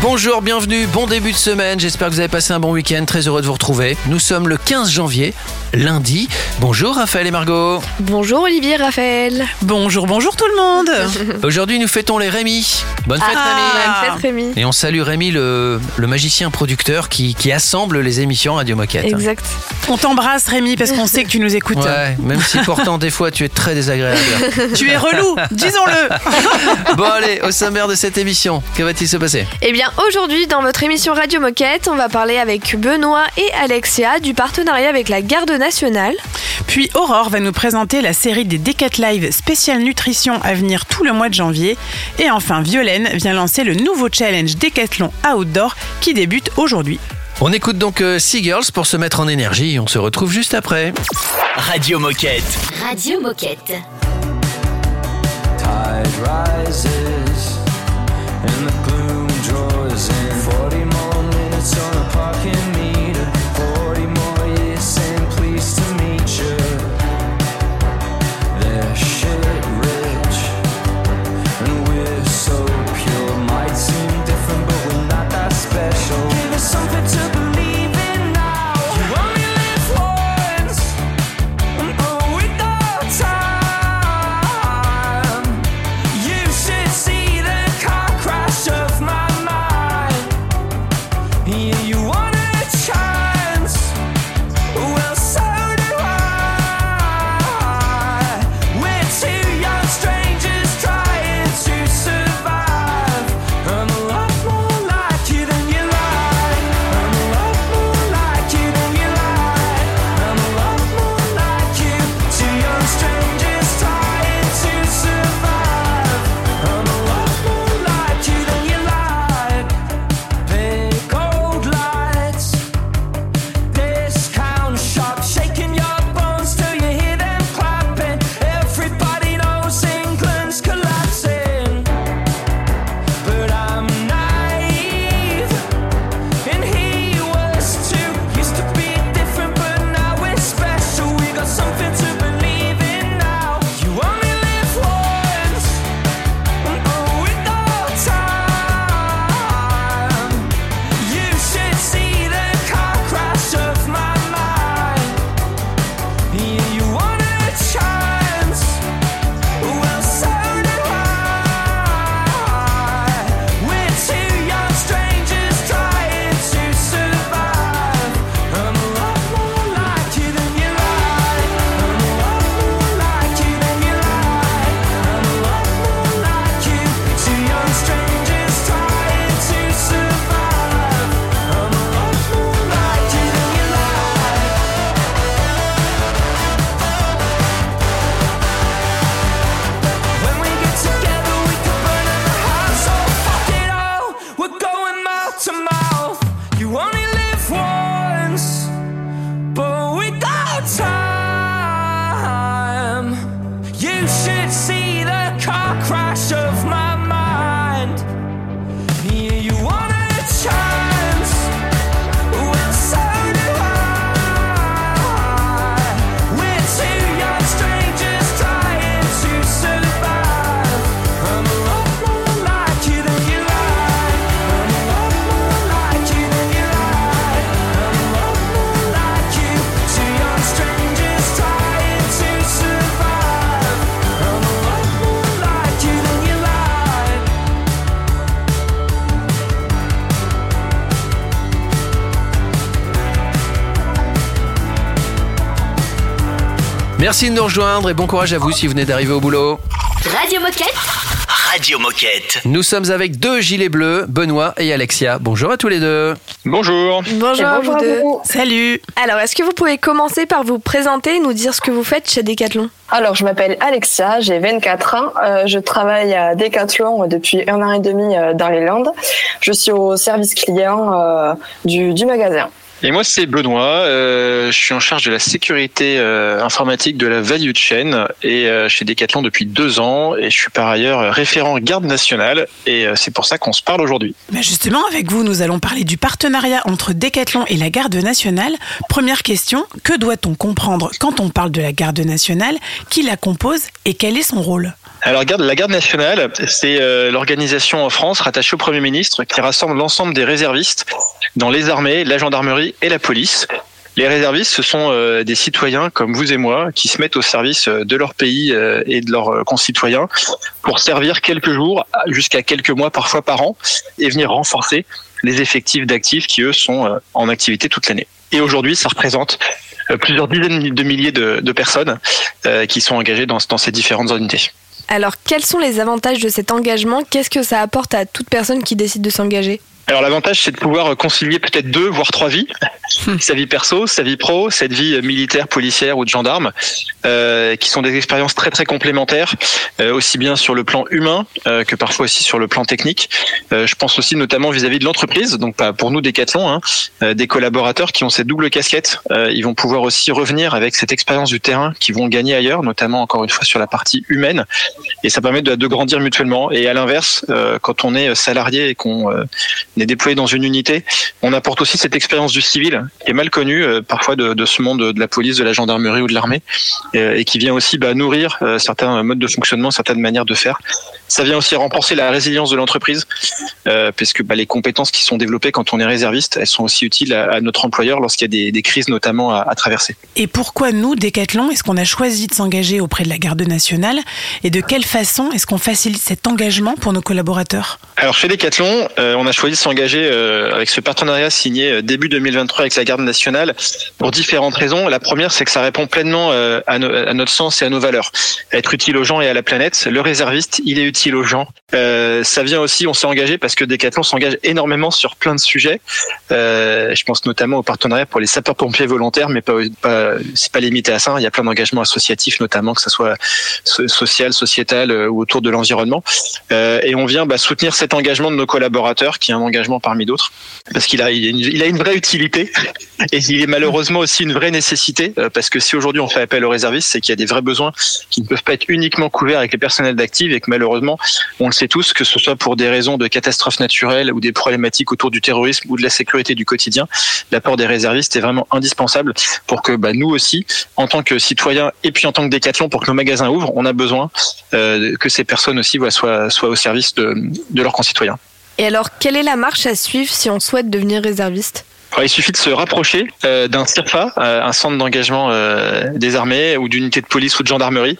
Bonjour, bienvenue, bon début de semaine, j'espère que vous avez passé un bon week-end, très heureux de vous retrouver. Nous sommes le 15 janvier, lundi. Bonjour Raphaël et Margot. Bonjour Olivier, Raphaël. Bonjour, bonjour tout le monde. Aujourd'hui nous fêtons les Rémi. Bonne fête Ah, Rémi. bonne fête Rémi. Et on salue Rémi, le, le magicien producteur qui, qui assemble les émissions Radio Moquette. Exact. On t'embrasse Rémi parce qu'on sait que tu nous écoutes. Ouais, même si pourtant des fois tu es très désagréable. Tu es relou, disons-le. Bon allez, au sommaire de cette émission, que va-t-il se passer? Eh bien aujourd'hui dans votre émission Radio Moquette, on va parler avec Benoît et Alexia du partenariat avec la Garde nationale. Puis Aurore va nous présenter la série des Decat Live spécial nutrition à venir tout le mois de janvier. Et enfin Violaine vient lancer le nouveau challenge Décathlon Outdoor qui débute aujourd'hui. On écoute donc euh, Sea Girls pour se mettre en énergie et on se retrouve juste après. Radio Moquette. Radio Moquette. tide rises see Merci de nous rejoindre et bon courage à vous si vous venez d'arriver au boulot. Radio Moquette. Radio Moquette. Nous sommes avec deux gilets bleus, Benoît et Alexia. Bonjour à tous les deux. Bonjour. Bonjour à vous deux. Salut. Alors est-ce que vous pouvez commencer par vous présenter et nous dire ce que vous faites chez Decathlon? Alors, je m'appelle Alexia, j'ai 24 ans. Euh, je travaille à Decathlon depuis un an et demi euh, dans les Landes. Je suis au service client euh, du, du magasin. Et moi, c'est Benoît. Euh, je suis en charge de la sécurité euh, informatique de la value chain et euh, chez Decathlon depuis deux ans. Et je suis par ailleurs référent garde nationale. Et euh, c'est pour ça qu'on se parle aujourd'hui. Justement, avec vous, nous allons parler du partenariat entre Decathlon et la Garde nationale. Première question, que doit-on comprendre quand on parle de la Garde nationale? Qui la compose et quel est son rôle? Alors, la garde nationale, c'est euh, l'organisation en France rattachée au Premier ministre qui rassemble l'ensemble des réservistes dans les armées, la gendarmerie et la police. Les réservistes, ce sont euh, des citoyens comme vous et moi qui se mettent au service euh, de leur pays et de leurs concitoyens pour servir quelques jours jusqu'à quelques mois parfois par an et venir renforcer les effectifs d'actifs qui eux sont en activité toute l'année. Et aujourd'hui, ça représente plusieurs dizaines de milliers de, de personnes qui sont engagées dans, dans ces différentes unités. Alors, quels sont les avantages de cet engagement? Qu'est-ce que ça apporte à toute personne qui décide de s'engager? Alors l'avantage, c'est de pouvoir concilier peut-être deux, voire trois vies. sa vie perso, sa vie pro, cette vie militaire, policière ou de gendarme, euh, qui sont des expériences très très complémentaires, euh, aussi bien sur le plan humain euh, que parfois aussi sur le plan technique. Je pense aussi notamment vis-à-vis de l'entreprise, donc pas pour nous Decathlon, hein, des collaborateurs qui ont cette double casquette. Ils vont pouvoir aussi revenir avec cette expérience du terrain qu'ils vont gagner ailleurs, notamment encore une fois sur la partie humaine, et ça permet de, grandir mutuellement. Et à l'inverse, quand on est salarié et qu'on est déployé dans une unité, on apporte aussi cette expérience du civil qui est mal connue parfois de, ce monde de la police, de la gendarmerie ou de l'armée, et qui vient aussi bah, nourrir euh, certains modes de fonctionnement, certaines manières de faire. Ça vient aussi renforcer la résilience de l'entreprise, euh, puisque bah, les compétences qui sont développées quand on est réserviste, elles sont aussi utiles à, à notre employeur lorsqu'il y a des, des crises notamment à, à traverser. Et pourquoi nous, Decathlon, est-ce qu'on a choisi de s'engager auprès de la Garde nationale Et de quelle façon est-ce qu'on facilite cet engagement pour nos collaborateurs? Alors chez Decathlon, euh, on a choisi de s'engager euh, avec ce partenariat signé euh, début 2023 avec la Garde nationale pour différentes raisons. La première, c'est que ça répond pleinement euh, à, no- à notre sens et à nos valeurs. Être utile aux gens et à la planète. Le réserviste, il est utile aux gens. Euh, ça vient aussi, on s'est engagé parce que Decathlon s'engage énormément sur plein de sujets. Euh, je pense notamment au partenariat pour les sapeurs-pompiers volontaires, mais pas, pas c'est pas limité à ça. Il y a plein d'engagements associatifs, notamment que ce soit so- social, sociétal euh, ou autour de l'environnement. Et on vient bah, soutenir cet engagement de nos collaborateurs, qui est un engagement parmi d'autres, parce qu'il a, une, a une vraie utilité et il est malheureusement aussi une vraie nécessité, parce que si aujourd'hui on fait appel aux réservistes, c'est qu'il y a des vrais besoins qui ne peuvent pas être uniquement couverts avec les personnels d'actifs et que malheureusement, on le sait tous, que ce soit pour des raisons de catastrophes naturelles ou des problématiques autour du terrorisme ou de la sécurité du quotidien, l'apport des réservistes est vraiment indispensable pour que bah, nous aussi, en tant que citoyens et puis en tant que décathlon, pour que nos magasins ouvrent, on a besoin euh, que ces personnes aussi soient, au service de leurs concitoyens. Et alors, quelle est la marche à suivre si on souhaite devenir réserviste? Il suffit de se rapprocher euh, d'un CIRFA, euh, un centre d'engagement euh, des armées ou d'unité de police ou de gendarmerie,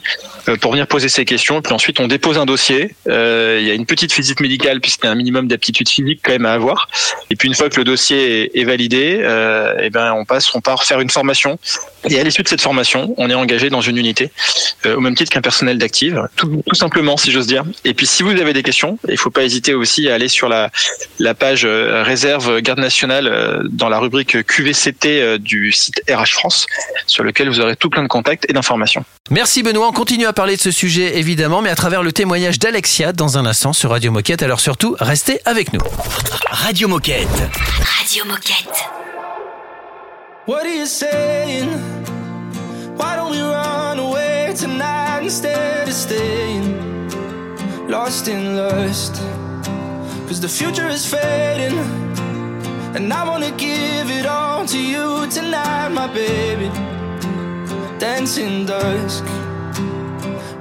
euh, pour venir poser ses questions. Puis ensuite, on dépose un dossier. Euh, il y a une petite visite médicale puisqu'il y a un minimum d'aptitude physique quand même à avoir. Et puis une fois que le dossier est, est validé, euh, eh ben on passe, on part faire une formation. Et à l'issue de cette formation, on est engagé dans une unité, au même titre qu'un personnel d'active, tout, tout simplement, si j'ose dire. Et puis si vous avez des questions, il faut pas hésiter aussi à aller sur la, la page réserve garde nationale dans la rubrique QVCT euh, du site RH France, sur lequel vous aurez tout plein de contacts et d'informations. Merci Benoît, on continue à parler de ce sujet évidemment, mais à travers le témoignage d'Alexia dans un instant sur Radio Moquette. Alors surtout, restez avec nous. Radio Moquette. Radio Moquette. What are you saying? Why don't we run away tonight instead of staying? Lost in lust? Cause the future is fading, and I wanna give it all to you tonight, my baby. Dancing dusk.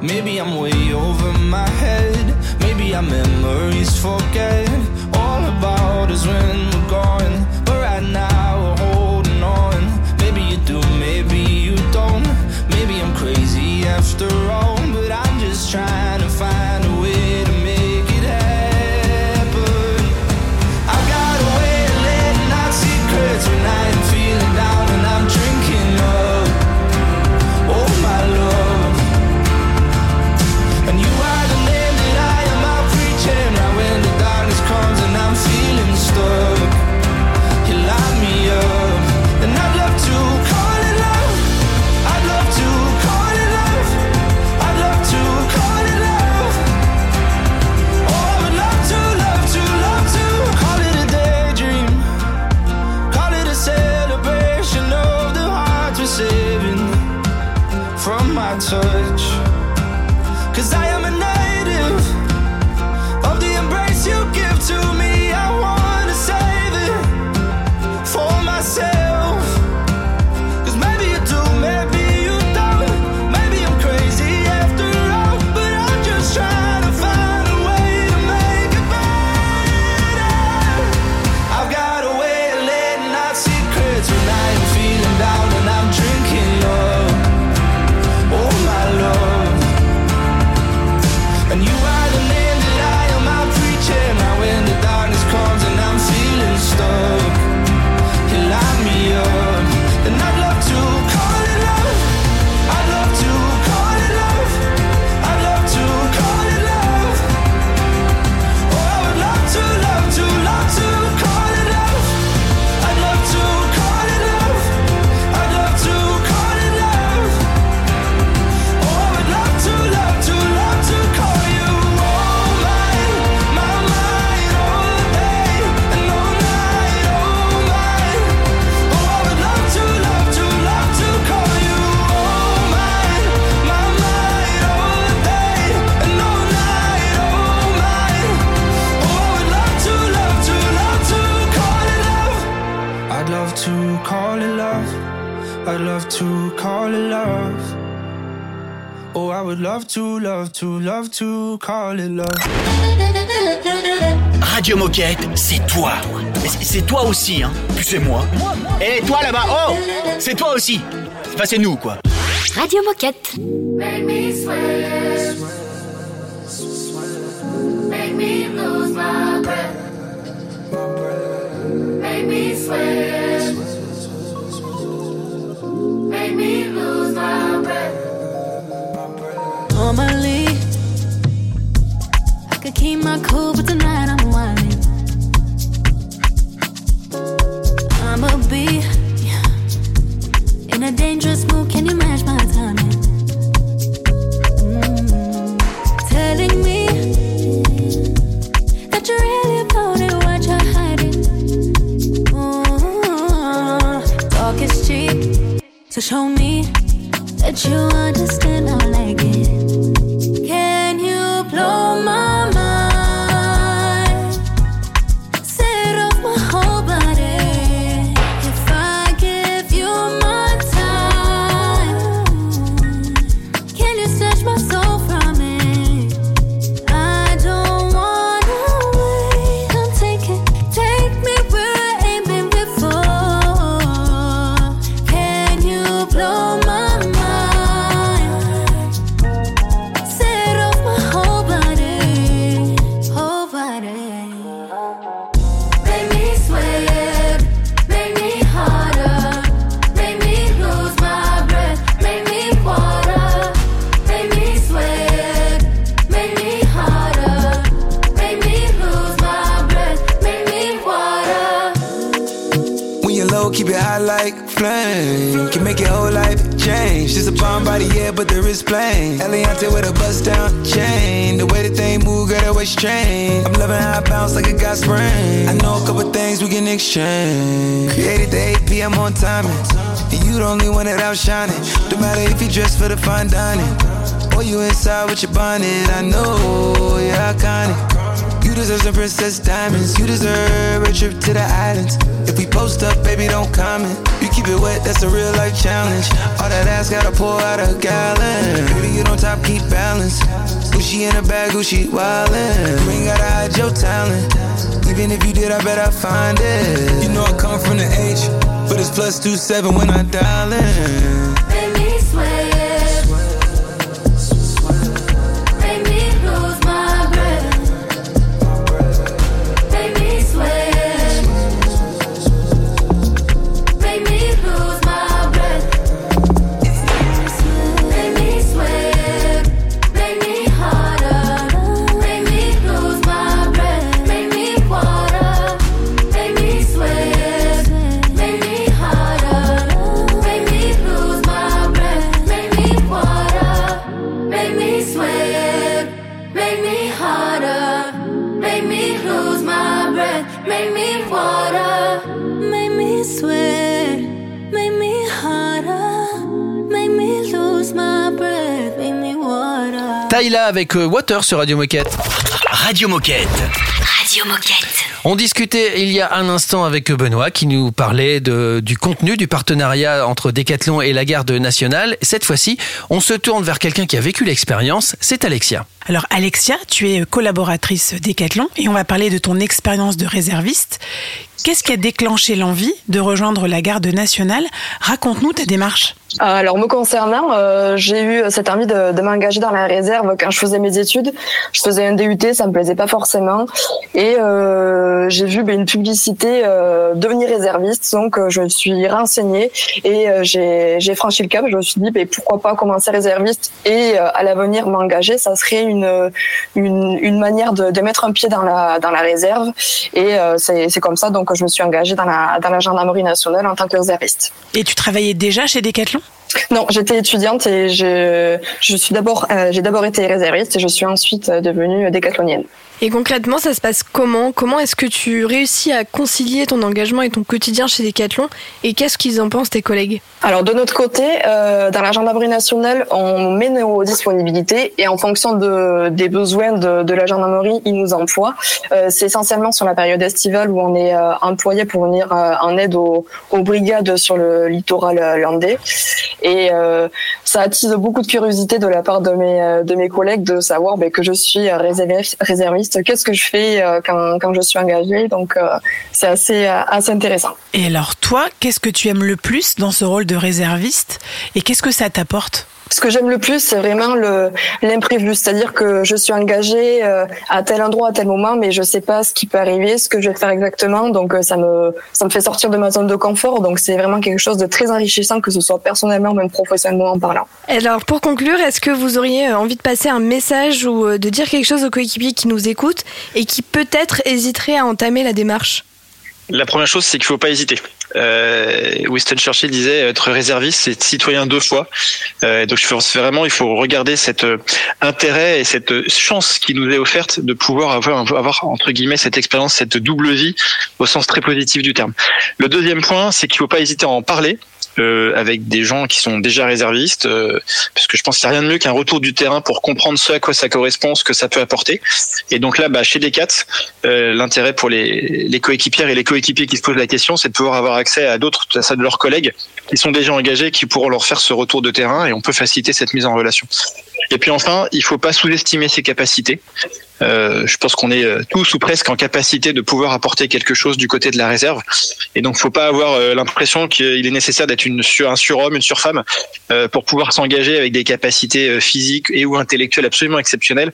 Maybe I'm way over my head. Maybe our memories forget all about us when we're gone. But right now we're holding on. Maybe you do, maybe you don't. Maybe I'm crazy after all. But I'm just trying to would love to, love to, love to call it love. Radio Moquette, c'est toi. C'est- toi aussi, hein. Puis c'est moi. Et toi là-bas, oh C'est toi aussi. Enfin, c'est nous, quoi. Radio Moquette. Make me sweat. Make me lose my breath. Make me sweat. Make me lose my breath. Normally, I could keep my cool, but tonight I'm whining. I'ma be in a dangerous mood. Can you match my timing? Mm, telling me that you're really about it, what you're hiding. Talk is cheap, so show me that you understand. I like it. Can make your whole life change. Just a bomb body, yeah, but the wrist plain. Eliante with a bust down chain. The way that they move, girl, that way strange. I'm loving how I bounce like a got spring. I know a couple things we can exchange. Created the 8 p.m. on timing. And you the only one that outshining. No matter if you dress for the fine dining. Or you inside with your bonnet. I know you're. You deserve some princess diamonds. You deserve a trip to the islands. If we post up, baby, don't comment. You keep it wet, that's a real life challenge. All that ass gotta pour out a gallon. Baby, you don't top, keep balance. Gucci in a bag, Gucci wildin'. You ain't gotta hide your talent. Even if you did, I bet I find it. You know I come from the H, but it's plus two seven when I dial in. Tyla avec euh, Water sur Radio Moquette. Radio Moquette. Radio Moquette. On discutait il y a un instant avec Benoît qui nous parlait de, du contenu du partenariat entre Decathlon et la garde nationale. Cette fois-ci, on se tourne vers quelqu'un qui a vécu l'expérience, c'est Alexia. Alors Alexia, tu es collaboratrice Decathlon et on va parler de ton expérience de réserviste. Qu'est-ce qui a déclenché l'envie de rejoindre la garde nationale Raconte-nous ta démarche. Alors me concernant, euh, j'ai eu cette envie de, m'engager dans la réserve quand je faisais mes études. Je faisais un DUT, ça me plaisait pas forcément, et euh, j'ai vu une publicité euh, devenir réserviste, donc je me suis renseignée et j'ai franchi le cap. Je me suis dit ben, pourquoi pas commencer réserviste et à l'avenir m'engager, ça serait une une, manière de, mettre un pied dans la dans la réserve et c'est comme ça donc je me suis engagée dans la dans la gendarmerie nationale en tant que réserviste. Et tu travaillais déjà chez Decathlon? Non, j'étais étudiante et je, suis d'abord, euh, j'ai d'abord été réserviste et je suis ensuite euh, devenue décathlonienne. Et concrètement, ça se passe comment? Comment est-ce que tu réussis à concilier ton engagement et ton quotidien chez Decathlon? Et qu'est-ce qu'ils en pensent tes collègues? Alors de notre côté, euh, dans la gendarmerie nationale, on met nos disponibilités et en fonction de, des besoins de, de la gendarmerie, ils nous emploient. Euh, c'est essentiellement sur la période estivale où on est euh, employé pour venir euh, en aide aux, aux brigades sur le littoral euh, landais. Et euh, ça attise beaucoup de curiosité de la part de mes, euh, de mes collègues de savoir ben, que je suis euh, réserviste. réserviste. Qu'est-ce que je fais euh, quand, quand je suis engagée? Donc c'est assez, assez intéressant. Et alors toi, qu'est-ce que tu aimes le plus dans ce rôle de réserviste? Et qu'est-ce que ça t'apporte? Ce que j'aime le plus, c'est vraiment le l'imprévu, c'est-à-dire que je suis engagée euh, à tel endroit à tel moment, mais je sais pas ce qui peut arriver, ce que je vais faire exactement, donc euh, ça me ça me fait sortir de ma zone de confort, donc c'est vraiment quelque chose de très enrichissant, que ce soit personnellement ou même professionnellement en parlant. Alors pour conclure, est-ce que vous auriez euh, envie de passer un message ou de dire quelque chose aux coéquipiers qui nous écoutent et qui peut-être hésiteraient à entamer la démarche? La première chose, c'est qu'il faut pas hésiter. Euh, Winston Churchill disait être réserviste, c'est citoyen deux fois. Euh, donc je pense vraiment, il faut regarder cet euh, intérêt et cette euh, chance qui nous est offerte de pouvoir avoir, avoir entre guillemets cette expérience, cette double vie au sens très positif du terme. Le deuxième point, c'est qu'il faut pas hésiter à en parler. Avec des gens qui sont déjà réservistes, euh, parce que je pense qu'il n'y a rien de mieux qu'un retour du terrain pour comprendre ce à quoi ça correspond, ce que ça peut apporter. Et donc là, bah, chez Decat, euh, l'intérêt pour les, les coéquipières et les coéquipiers qui se posent la question, c'est de pouvoir avoir accès à d'autres, à ça de leurs collègues qui sont déjà engagés, qui pourront leur faire ce retour de terrain, et on peut faciliter cette mise en relation. Et puis enfin, il faut pas sous-estimer ses capacités. Euh, je pense qu'on est euh, tous ou presque en capacité de pouvoir apporter quelque chose du côté de la réserve. Et donc, faut pas avoir euh, l'impression qu'il est nécessaire d'être une un surhomme, une surfemme, pour pouvoir s'engager avec des capacités physiques et ou intellectuelles absolument exceptionnelles.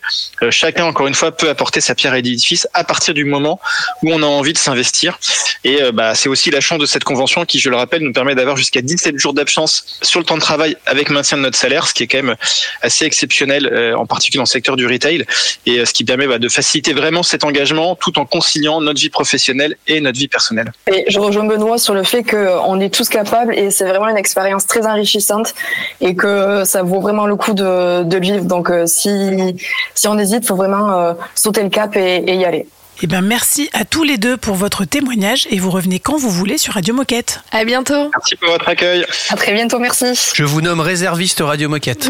Chacun, encore une fois, peut apporter sa pierre à l'édifice à partir du moment où on a envie de s'investir. Et bah, c'est aussi la chance de cette convention qui, je le rappelle, nous permet d'avoir jusqu'à 17 jours d'absence sur le temps de travail avec maintien de notre salaire, ce qui est quand même assez exceptionnel, euh, en particulier dans le secteur du retail, et euh, ce qui permet bah, de faciliter vraiment cet engagement tout en conciliant notre vie professionnelle et notre vie personnelle. Je rejoins Benoît sur le fait qu'on est tous capables et c'est vraiment une expérience très enrichissante et que ça vaut vraiment le coup de, le vivre. Donc euh, si, on hésite, faut vraiment sauter le cap et y aller. Eh ben merci à tous les deux pour votre témoignage et vous revenez quand vous voulez sur Radio Moquette. À bientôt. Merci pour votre accueil. À très bientôt, merci. Je vous nomme réserviste Radio Moquette.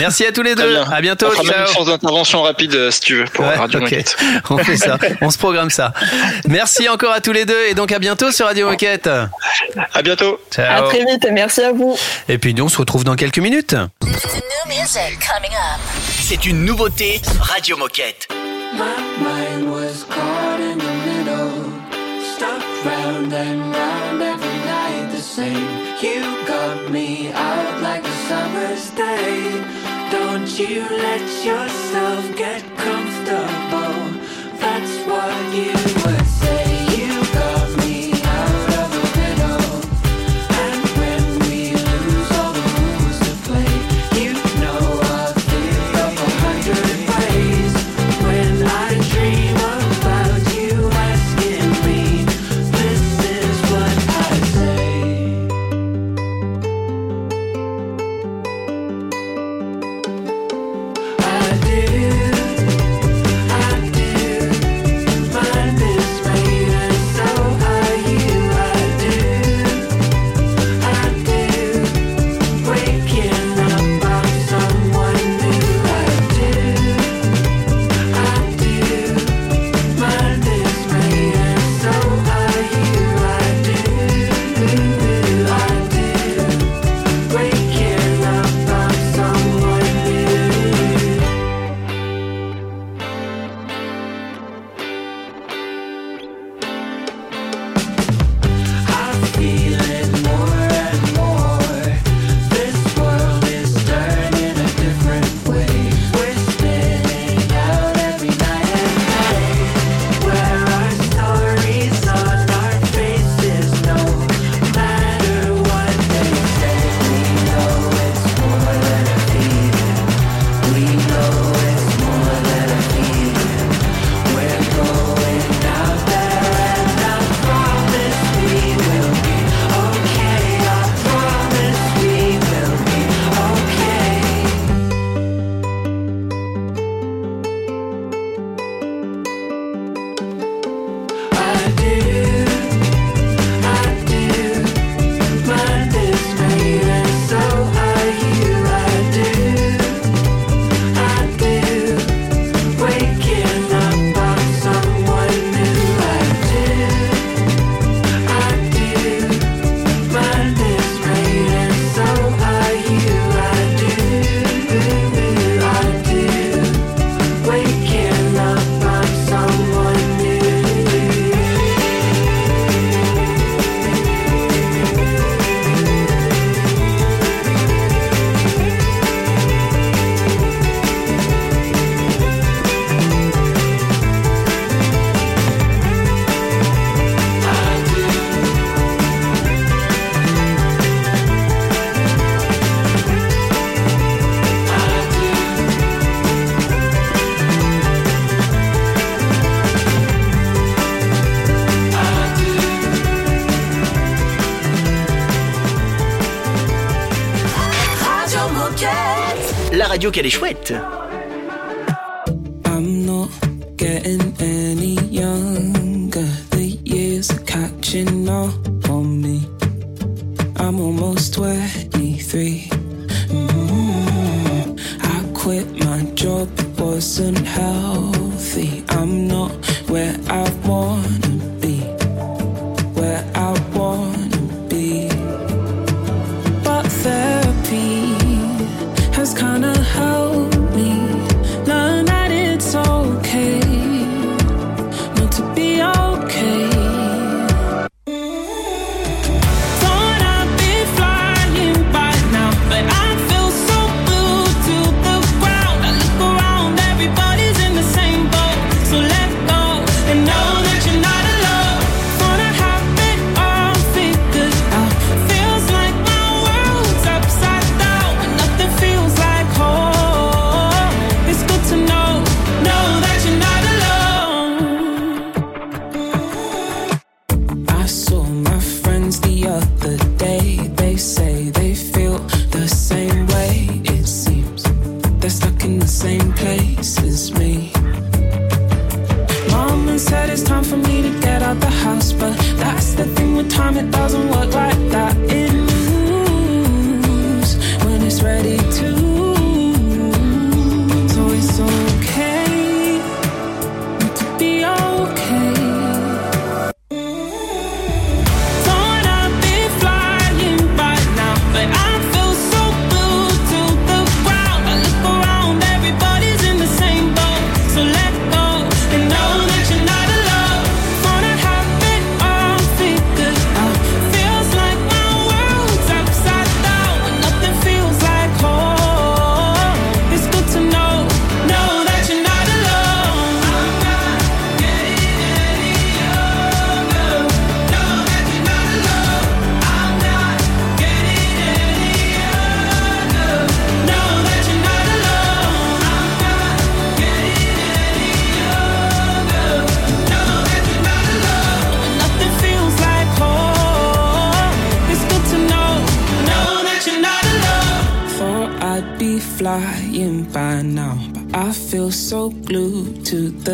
Merci à tous les deux. bien. À bientôt. On fera même une chance d'intervention rapide euh, si tu veux pour Ouais, Radio. Moquette. On fait ça. On se programme ça. Merci encore à tous les deux et donc à bientôt sur Radio Moquette. À bientôt. À Ciao. très vite et merci à vous. Et puis nous on se retrouve dans quelques minutes. C'est une nouveauté Radio Moquette. My mind was caught in the middle, stuck round and round every night the same. You got me out like a summer's day. Don't you let yourself get comfortable. That's what you radio qu'elle est chouette. I'm not getting any younger. The years are catching up on me. I'm almost 23. Mm, I quit my job, it wasn't healthy. I'm not where I wanna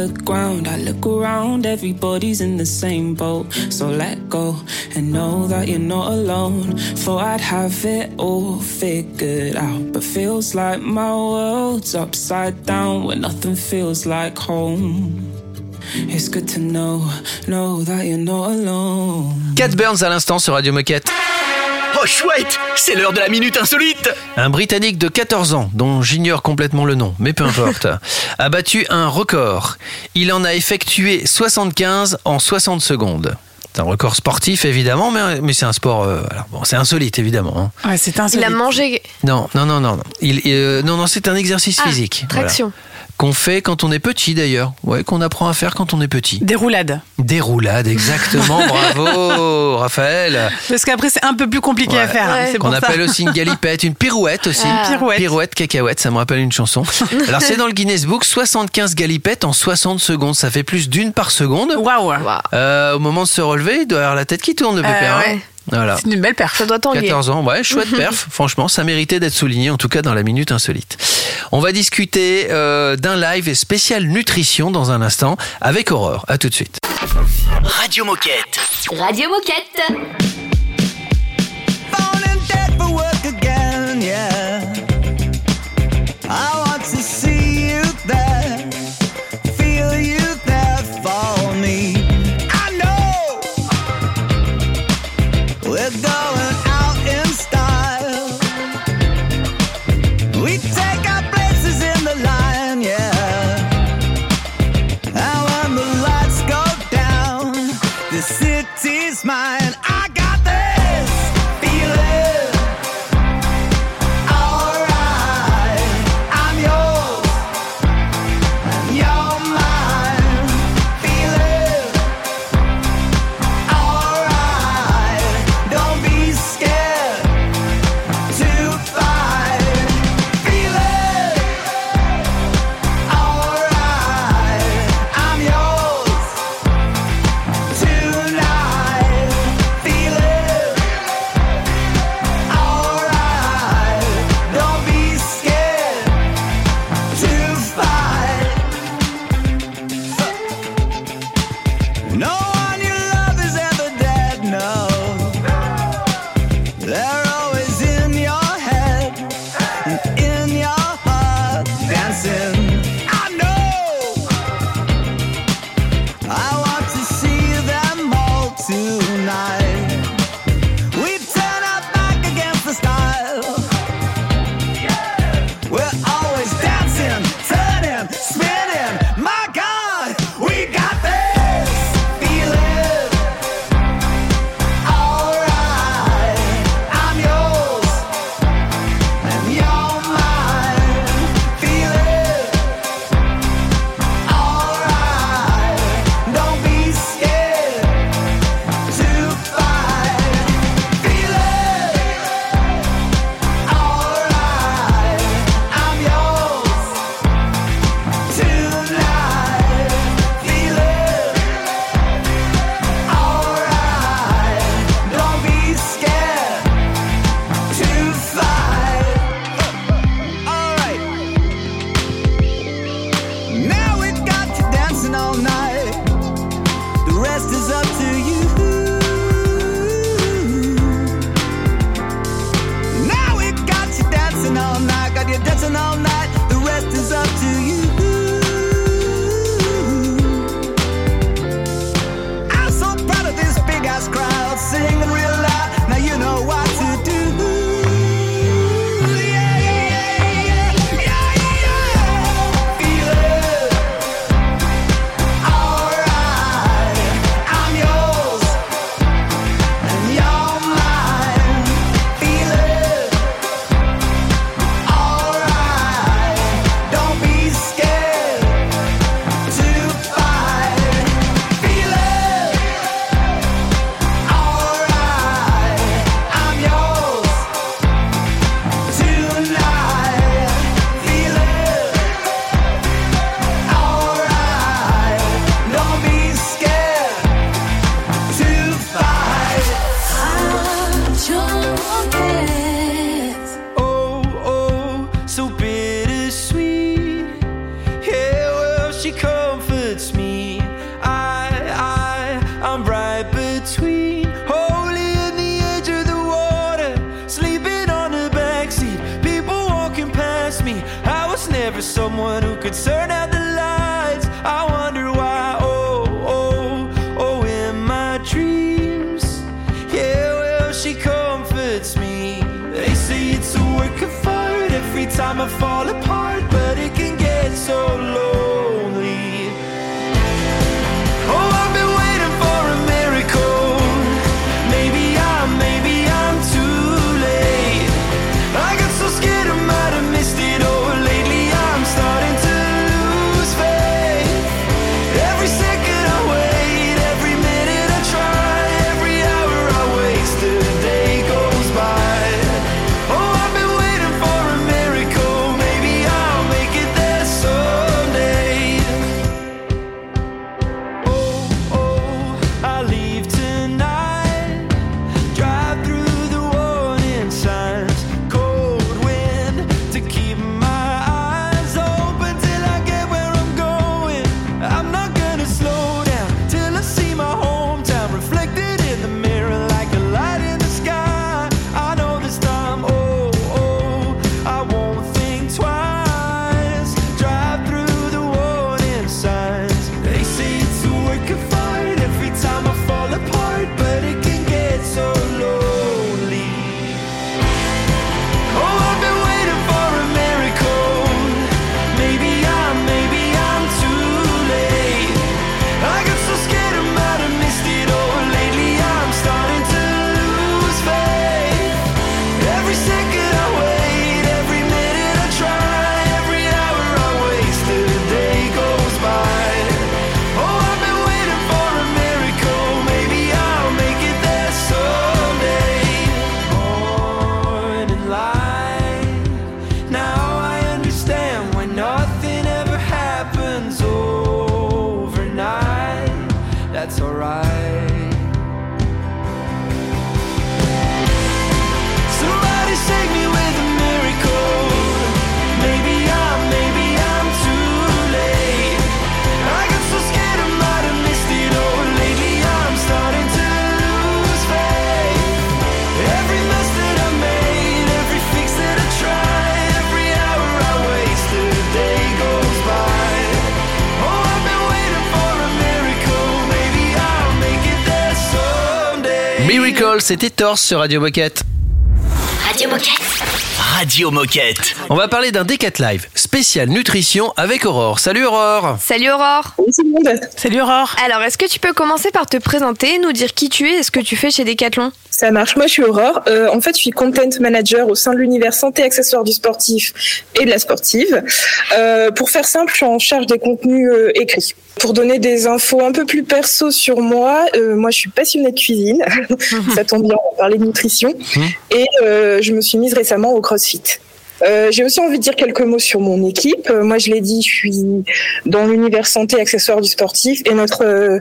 ground. I look around, everybody's in the same boat. So let go and know that you're not alone. Thought I'd have it all figured out, but feels like my world's upside down when nothing feels like home. It's good to know, know that you're not alone. Cat Burns à l'instant sur Radio Moquette. Oh chouette, c'est l'heure de la minute insolite. Un Britannique de 14 ans, dont j'ignore complètement le nom, mais peu importe, a battu un record. Il en a effectué 75 en 60 secondes. C'est un record sportif évidemment, mais, mais c'est un sport. euh, alors bon, c'est insolite évidemment. hein. Ouais, c'est Il insolite. a mangé Non, non, non, non, non. Il, euh, non, non, c'est un exercice Ah, physique. voilà. Qu'on fait quand on est petit d'ailleurs. Ouais, qu'on apprend à faire quand on est petit. Des roulades. Des roulades, exactement. Bravo, Raphaël. Parce qu'après, c'est un peu plus compliqué Ouais. à faire. hein, Ouais. C'est Qu'on appelle aussi une galipette, une pirouette aussi. Ah. Pirouette. Pirouette, cacahuète, ça me rappelle une chanson. Alors c'est dans le Guinness Book, 75 galipettes en 60 secondes. Ça fait plus d'une par seconde. Waouh. Waouh. Euh, au moment de se relever, il doit y avoir la tête qui tourne, le Euh, pépère. hein. Voilà. C'est une belle perf. Ça doit t'ennuyer. 14 ans, ouais, chouette perf. Franchement, ça méritait d'être souligné, en tout cas dans la minute insolite. On va discuter euh, d'un live spécial nutrition dans un instant avec Aurore. À tout de suite. Radio Moquette. Radio Moquette. Falling dead for work again, yeah. Trust me. I was never someone who could turn out the lights. I wonder why. Oh, oh, oh, in my dreams. Yeah, well, she comforts me. They say it's a work of art every time I fall apart, but it can get so c'était Torse sur Radio Moquette. Radio Moquette. Radio Moquette. On va parler d'un Decat Live spécial nutrition avec Aurore. Salut Aurore Salut Aurore Salut Aurore Alors, est-ce que tu peux commencer par te présenter, nous dire qui tu es et ce que tu fais chez Decathlon? Ça marche. Moi, je suis Aurore. Euh, en fait, je suis content manager au sein de l'univers santé accessoires du sportif et de la sportive. Euh, pour faire simple, je suis en charge des contenus euh, écrits. Pour donner des infos un peu plus perso sur moi, euh, moi, je suis passionnée de cuisine. Ça tombe bien, on va parler de nutrition. Et euh, je me suis mise récemment au CrossFit. Euh, J'ai aussi envie de dire quelques mots sur mon équipe. Euh, moi, je l'ai dit, je suis dans l'univers santé accessoires du sportif et notre euh,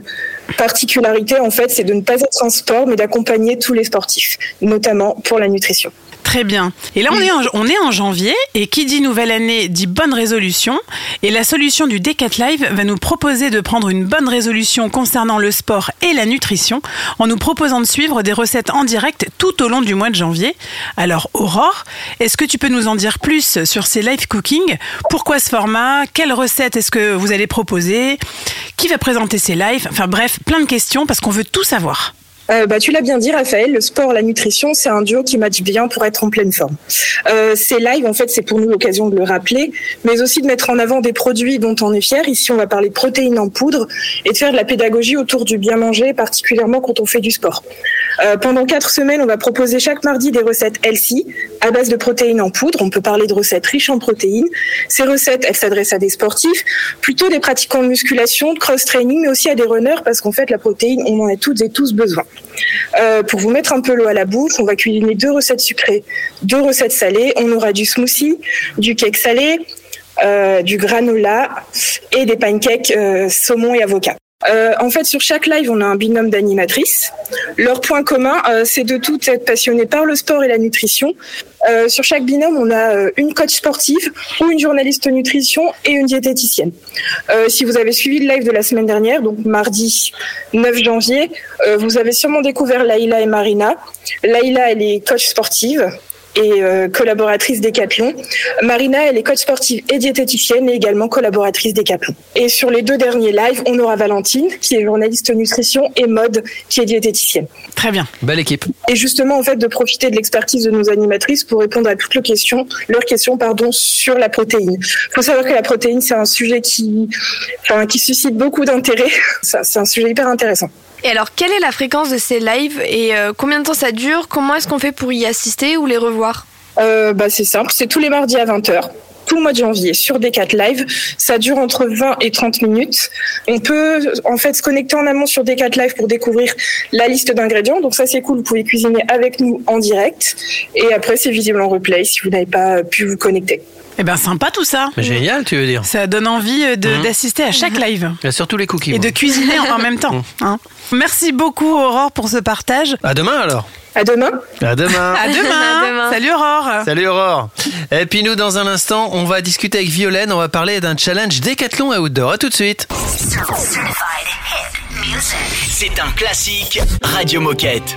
particularité, en fait, c'est de ne pas être un sport, mais d'accompagner tous les sportifs, notamment pour la nutrition. Très bien. Et là, on est, en, on est en janvier, et qui dit nouvelle année dit bonne résolution. Et la solution du Decat Live va nous proposer de prendre une bonne résolution concernant le sport et la nutrition, en nous proposant de suivre des recettes en direct tout au long du mois de janvier. Alors, Aurore, est-ce que tu peux nous en dire plus sur ces live cooking? Pourquoi ce format? Quelles recettes est-ce que vous allez proposer? Qui va présenter ces lives? Enfin bref, plein de questions parce qu'on veut tout savoir. Euh, bah, tu l'as bien dit, Raphaël, le sport, la nutrition, c'est un duo qui match bien pour être en pleine forme. Euh, ces lives, en fait, c'est pour nous l'occasion de le rappeler, mais aussi de mettre en avant des produits dont on est fier. Ici, on va parler de protéines en poudre et de faire de la pédagogie autour du bien manger, particulièrement quand on fait du sport. Euh, pendant quatre semaines, on va proposer chaque mardi des recettes healthy à base de protéines en poudre. On peut parler de recettes riches en protéines. Ces recettes, elles s'adressent à des sportifs, plutôt des pratiquants de musculation, de cross-training, mais aussi à des runners parce qu'en fait, la protéine, on en a toutes et tous besoin. Euh, pour vous mettre un peu l'eau à la bouche, on va cuisiner deux recettes sucrées, deux recettes salées. On aura du smoothie, du cake salé, euh, du granola et des pancakes euh, saumon et avocat. En fait, sur chaque live, on a un binôme d'animatrices. Leur point commun, c'est de toutes être passionnées par le sport et la nutrition. Euh, sur chaque binôme, on a euh, une coach sportive ou une journaliste nutrition et une diététicienne. Euh, si vous avez suivi le live de la semaine dernière, donc mardi 9 janvier, vous avez sûrement découvert Laïla et Marina. Laïla, elle est coach sportive et euh, collaboratrice Decathlon. Marina, elle est coach sportive et diététicienne et également collaboratrice Decathlon. Et sur les deux derniers lives, on aura Valentine, qui est journaliste nutrition et mode, qui est diététicienne. Très bien. Belle équipe. Et justement, en fait, de profiter de l'expertise de nos animatrices pour répondre à toutes leurs questions, leurs questions, pardon, sur la protéine. Il faut savoir que la protéine, c'est un sujet qui, enfin, qui suscite beaucoup d'intérêt. C'est un sujet hyper intéressant. Et alors, quelle est la fréquence de ces lives et euh, combien de temps ça dure? Comment est-ce qu'on fait pour y assister ou les revoir? Euh, bah, c'est simple, c'est tous les mardis à 20h. Tout le mois de janvier sur Decat Live, ça dure entre 20 et 30 minutes. On peut en fait se connecter en amont sur Decat Live pour découvrir la liste d'ingrédients. Donc ça c'est cool, vous pouvez cuisiner avec nous en direct. Et après c'est visible en replay si vous n'avez pas pu vous connecter. Eh ben sympa tout ça. Mais génial, tu veux dire. Ça donne envie euh, Mhm. d'assister à chaque live. A surtout les cookies. Et moi. de cuisiner en même temps. hein. Merci beaucoup Aurore pour ce partage. À demain alors. À demain. À demain. À demain. À demain. Salut Aurore. Salut Aurore. Et puis nous, dans un instant, on va discuter avec Violaine. On va parler d'un challenge Décathlon Outdoor. À tout de suite. C'est un classique Radio Moquette.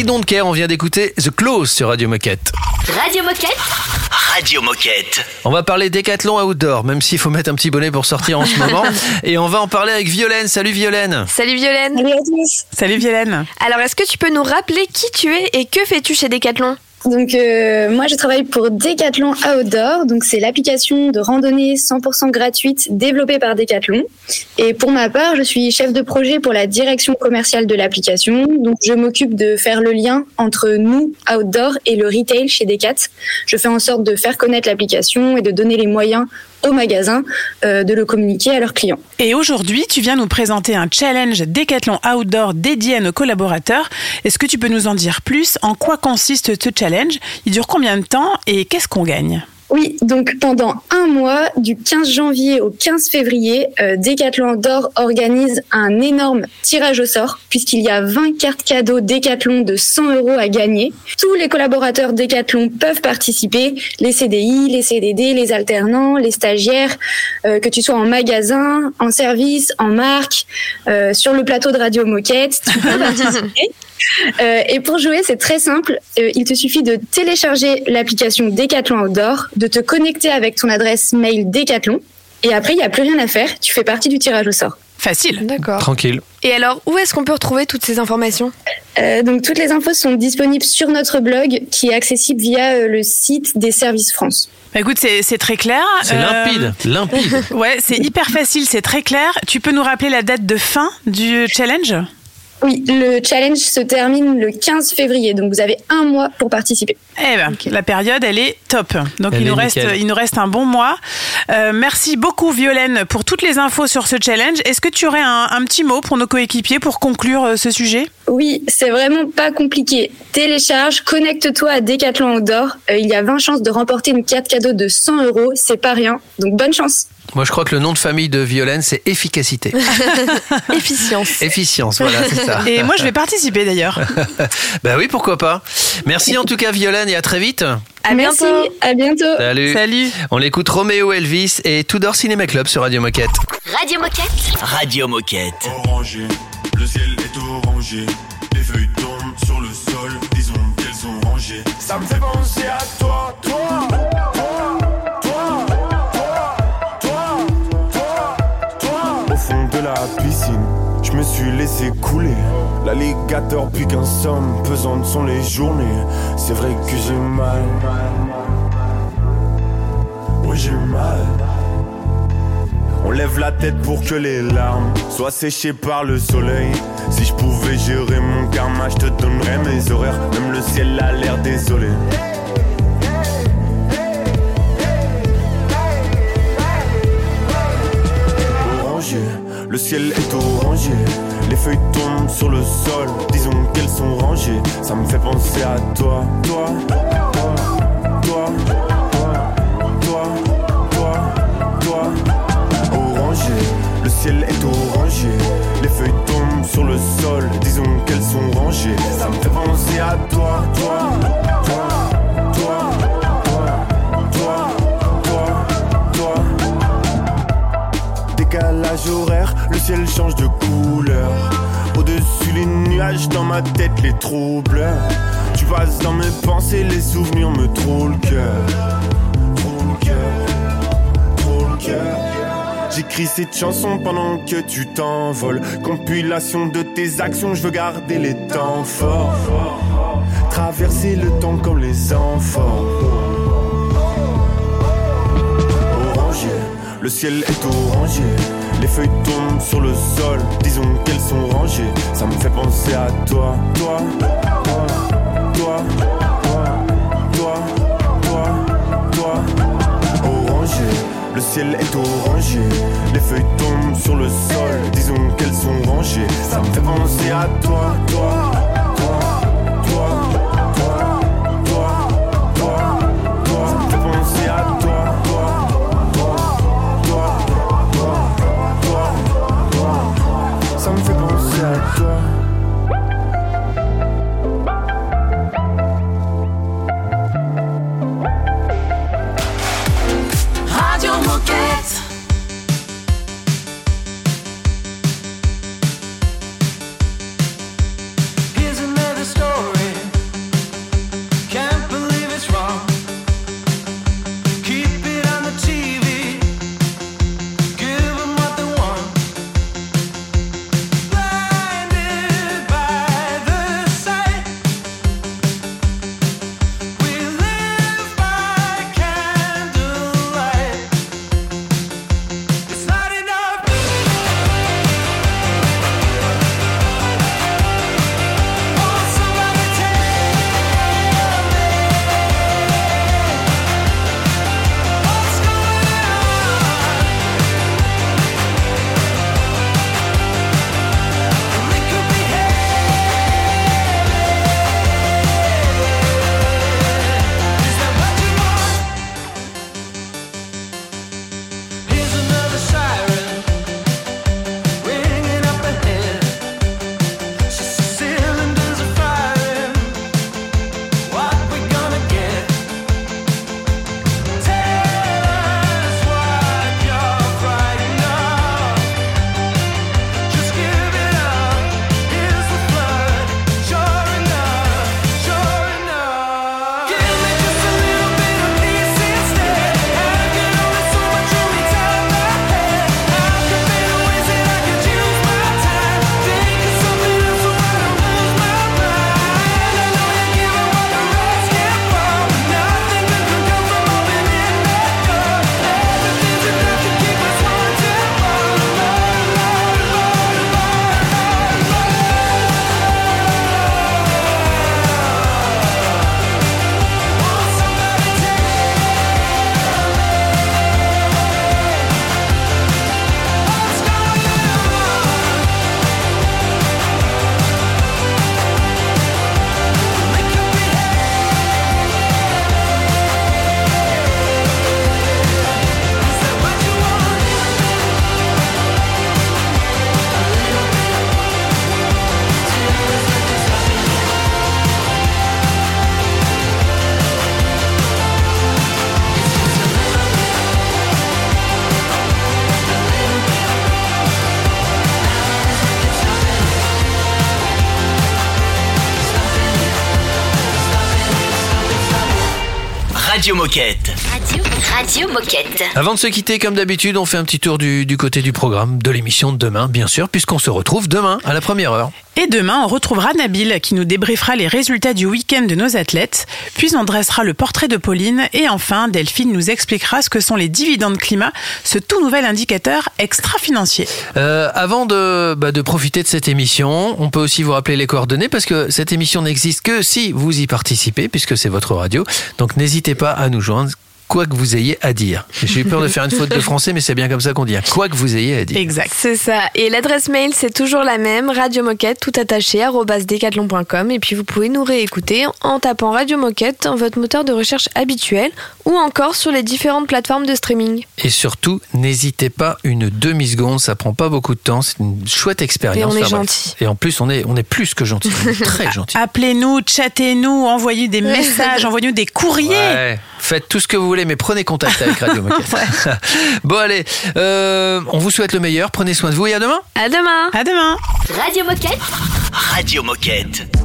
I don't care, on vient d'écouter The Close sur Radio Moquette. Radio Moquette Radio Moquette. On va parler décathlon outdoor, même s'il faut mettre un petit bonnet pour sortir en ce moment. Et on va en parler avec Violaine. Salut Violaine. Salut Violaine. Salut à tous. Salut Violaine. Alors, est-ce que tu peux nous rappeler qui tu es et que fais-tu chez Decathlon? Donc euh, moi je travaille pour Decathlon Outdoor, donc c'est l'application de randonnée 100% gratuite développée par Decathlon. Et pour ma part, je suis chef de projet pour la direction commerciale de l'application. Donc je m'occupe de faire le lien entre nous Outdoor et le retail chez Decat. Je fais en sorte de faire connaître l'application et de donner les moyens aux magasins euh, de le communiquer à leurs clients. Et aujourd'hui, tu viens nous présenter un challenge Décathlon Outdoor dédié à nos collaborateurs. Est-ce que tu peux nous en dire plus? En quoi consiste ce challenge? Il dure combien de temps et qu'est-ce qu'on gagne? Oui, donc pendant un mois, du 15 janvier au 15 février, euh, Decathlon Outdoor organise un énorme tirage au sort puisqu'il y a 20 cartes cadeaux Decathlon de 100 euros à gagner. Tous les collaborateurs Decathlon peuvent participer, les CDI, les CDD, les alternants, les stagiaires, euh, que tu sois en magasin, en service, en marque, euh, sur le plateau de Radio Moquette, tu peux participer. Euh, et pour jouer, c'est très simple. Euh, il te suffit de télécharger l'application Decathlon Outdoor, de te connecter avec ton adresse mail Decathlon, et après, il n'y a plus rien à faire. Tu fais partie du tirage au sort. Facile. D'accord. Tranquille. Et alors, où est-ce qu'on peut retrouver toutes ces informations? Euh, donc, toutes les infos sont disponibles sur notre blog, qui est accessible via euh, le site des Services France. Bah écoute, c'est c'est très clair. C'est Euh, limpide, limpide. Ouais, c'est hyper facile, c'est très clair. Tu peux nous rappeler la date de fin du challenge? Oui, le challenge se termine le 15 février, donc vous avez un mois pour participer. Eh ben, la période, elle est top. Donc Elle il nous est reste, nickel. il nous reste un bon mois. Euh, merci beaucoup Violaine pour toutes les infos sur ce challenge. Est-ce que tu aurais un, un petit mot pour nos coéquipiers pour conclure euh, ce sujet? Oui, c'est vraiment pas compliqué. Télécharge, connecte-toi à Decathlon Outdoor. Euh, il y a 20 chances de remporter une carte cadeau de 100 euros. C'est pas rien. Donc bonne chance. Moi, je crois que le nom de famille de Violaine, c'est efficacité. Efficience. Efficience, voilà, c'est ça. Et moi, je vais participer d'ailleurs. bah oui, pourquoi pas. Merci en tout cas, Violaine, et à très vite. À Merci, bientôt. à bientôt. Salut. Salut. On écoute Roméo Elvis et Tudor Cinéma Club sur Radio Moquette. Radio Moquette. Radio Moquette. Orangé, le ciel est orangé. Les feuilles tombent sur le sol, disons qu'elles sont rangées. Ça me fait penser à toi, toi, toi, je me suis laissé couler. L'alligator puis qu'un somme, pesantes sont les journées. C'est vrai que j'ai mal. Oui, j'ai mal. On lève la tête pour que les larmes soient séchées par le soleil. Si je pouvais gérer mon karma, je te donnerais mes horaires. Même le ciel a l'air désolé. Le ciel est orangé. Les feuilles tombent sur le sol, disons qu'elles sont rangées. Ça me fait penser à toi, toi, toi, toi, toi, toi, toi. Orangé, le ciel est orangé. Les feuilles tombent sur le sol, disons qu'elles sont rangées. Ça me fait penser à toi, toi, toi, toi, Décalage horaire, le ciel change de couleur. Au-dessus les nuages, dans ma tête les troubles. Tu passes dans mes pensées, les souvenirs me trouvent le cœur. Cœur, le cœur. J'écris cette chanson pendant que tu t'envoles. Compilation de tes actions, je veux garder les temps forts. Traverser le temps comme les enfants. Ciel est orangé. Les feuilles tombent sur le sol, disons qu'elles sont rangées. Ça me fait penser à toi, toi, toi, toi, toi, toi, toi. Orangé, le ciel est orangé. Les feuilles tombent sur le sol, disons qu'elles sont rangées. Ça me fait penser à toi, toi, Radio Moquette. Radio, Radio Moquette. Avant de se quitter, comme d'habitude, on fait un petit tour du, du côté du programme de l'émission de demain, bien sûr, puisqu'on se retrouve demain à la première heure. Et demain, on retrouvera Nabil qui nous débriefera les résultats du week-end de nos athlètes. Puis on dressera le portrait de Pauline. Et enfin, Delphine nous expliquera ce que sont les dividendes climat, ce tout nouvel indicateur extra-financier. Euh, avant de, bah, de profiter de cette émission, on peut aussi vous rappeler les coordonnées parce que cette émission n'existe que si vous y participez, puisque c'est votre radio. Donc n'hésitez pas à nous joindre. Quoi que vous ayez à dire. J'ai eu peur de faire une faute de français, mais c'est bien comme ça qu'on dit. hein. Quoi que vous ayez à dire. Exact. C'est ça. Et l'adresse mail, c'est toujours la même, Radio Moquette, tout attaché, decathlon.com. Et puis vous pouvez nous réécouter en tapant Radio Moquette dans votre moteur de recherche habituel ou encore sur les différentes plateformes de streaming. Et surtout, n'hésitez pas une demi-seconde, ça prend pas beaucoup de temps, c'est une chouette expérience. Et on est gentil. Et en plus, on est, on est plus que gentil, on est très gentil. Appelez-nous, chattez-nous, envoyez des messages, envoyez-nous des courriers. Ouais, faites tout ce que vous voulez, mais prenez contact avec Radio Moquette. bon, allez, euh, on vous souhaite le meilleur, prenez soin de vous et à demain. À demain. À demain. Radio Moquette. Radio Moquette.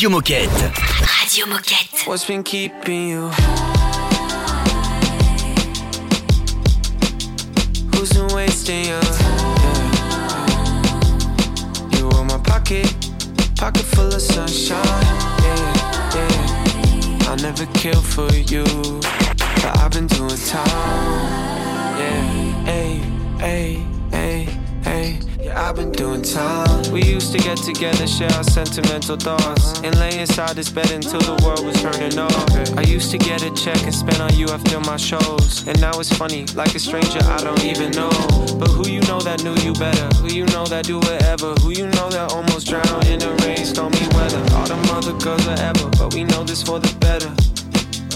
Radio Moquette. Radio Moquette. What's been keeping you? Who's been wasting you? Yeah. You were my pocket, pocket full of sunshine. Yeah, yeah. I'll never kill for you, but I've been doing time. Yeah, hey, hey, hey, hey. Yeah, I've been doing time. Used to get together, share our sentimental thoughts, and lay inside this bed until the world was turning off. I used to get a check and spend on you after my shows, and now it's funny, like a stranger I don't even know. But who you know that knew you better? Who you know that do whatever? Who you know that almost drowned in the rain, stormy weather? All them other girls are ever, but we know this for the better.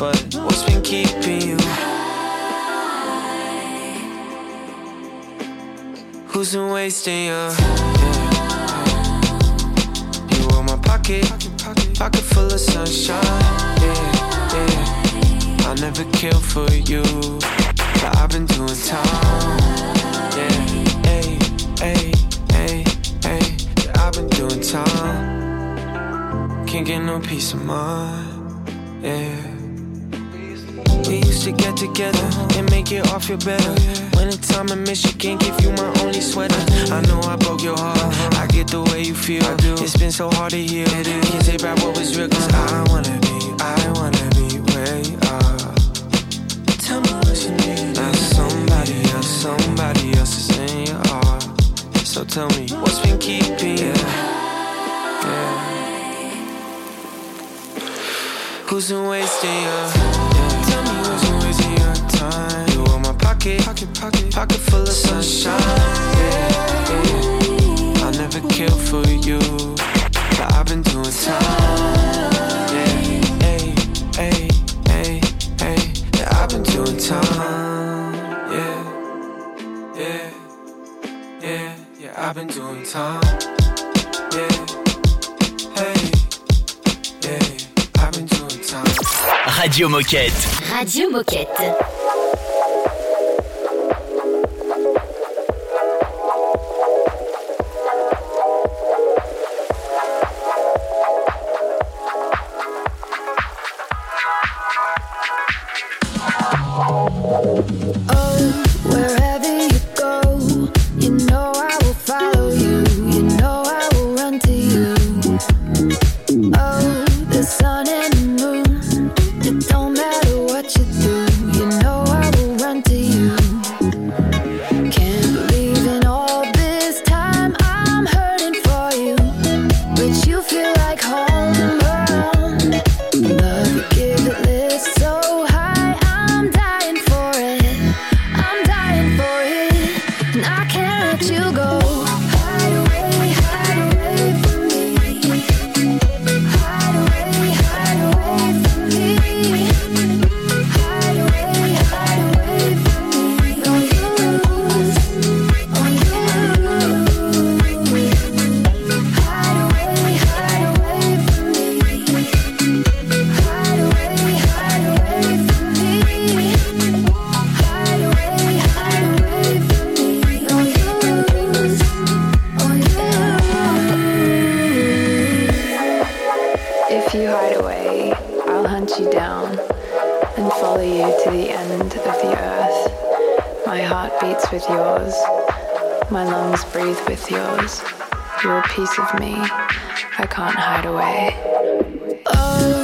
But what's been keeping you? Who's been wasting you? You pocket, pocket full of sunshine. Yeah, yeah. I'll never kill for you, but I've been doing time. Yeah, hey, hey, hey, hey. Yeah, I've been doing time. Can't get no peace of mind. Yeah. We used to get together and make it all feel better. Winter time I miss you, can't give you my only sweater. I know I broke your heart. I get the way you feel. It's been so hard to heal. Can't take back what was real, cause I wanna be, I wanna be where you are. Tell me what you need. Now somebody else, somebody else is in your heart. So tell me, what's been keeping you? Yeah. Who's been wasting your pocket, pocket, pocket, pocket full of sunshine Yeah, yeah I'll never kill for you But I've been doing time Yeah, Yeah, I've been doing time Yeah, yeah, yeah, I've been doing time yeah I've been doing time Radio Moquette. Radio Moquette. Piece of me, I can't hide away. Oh,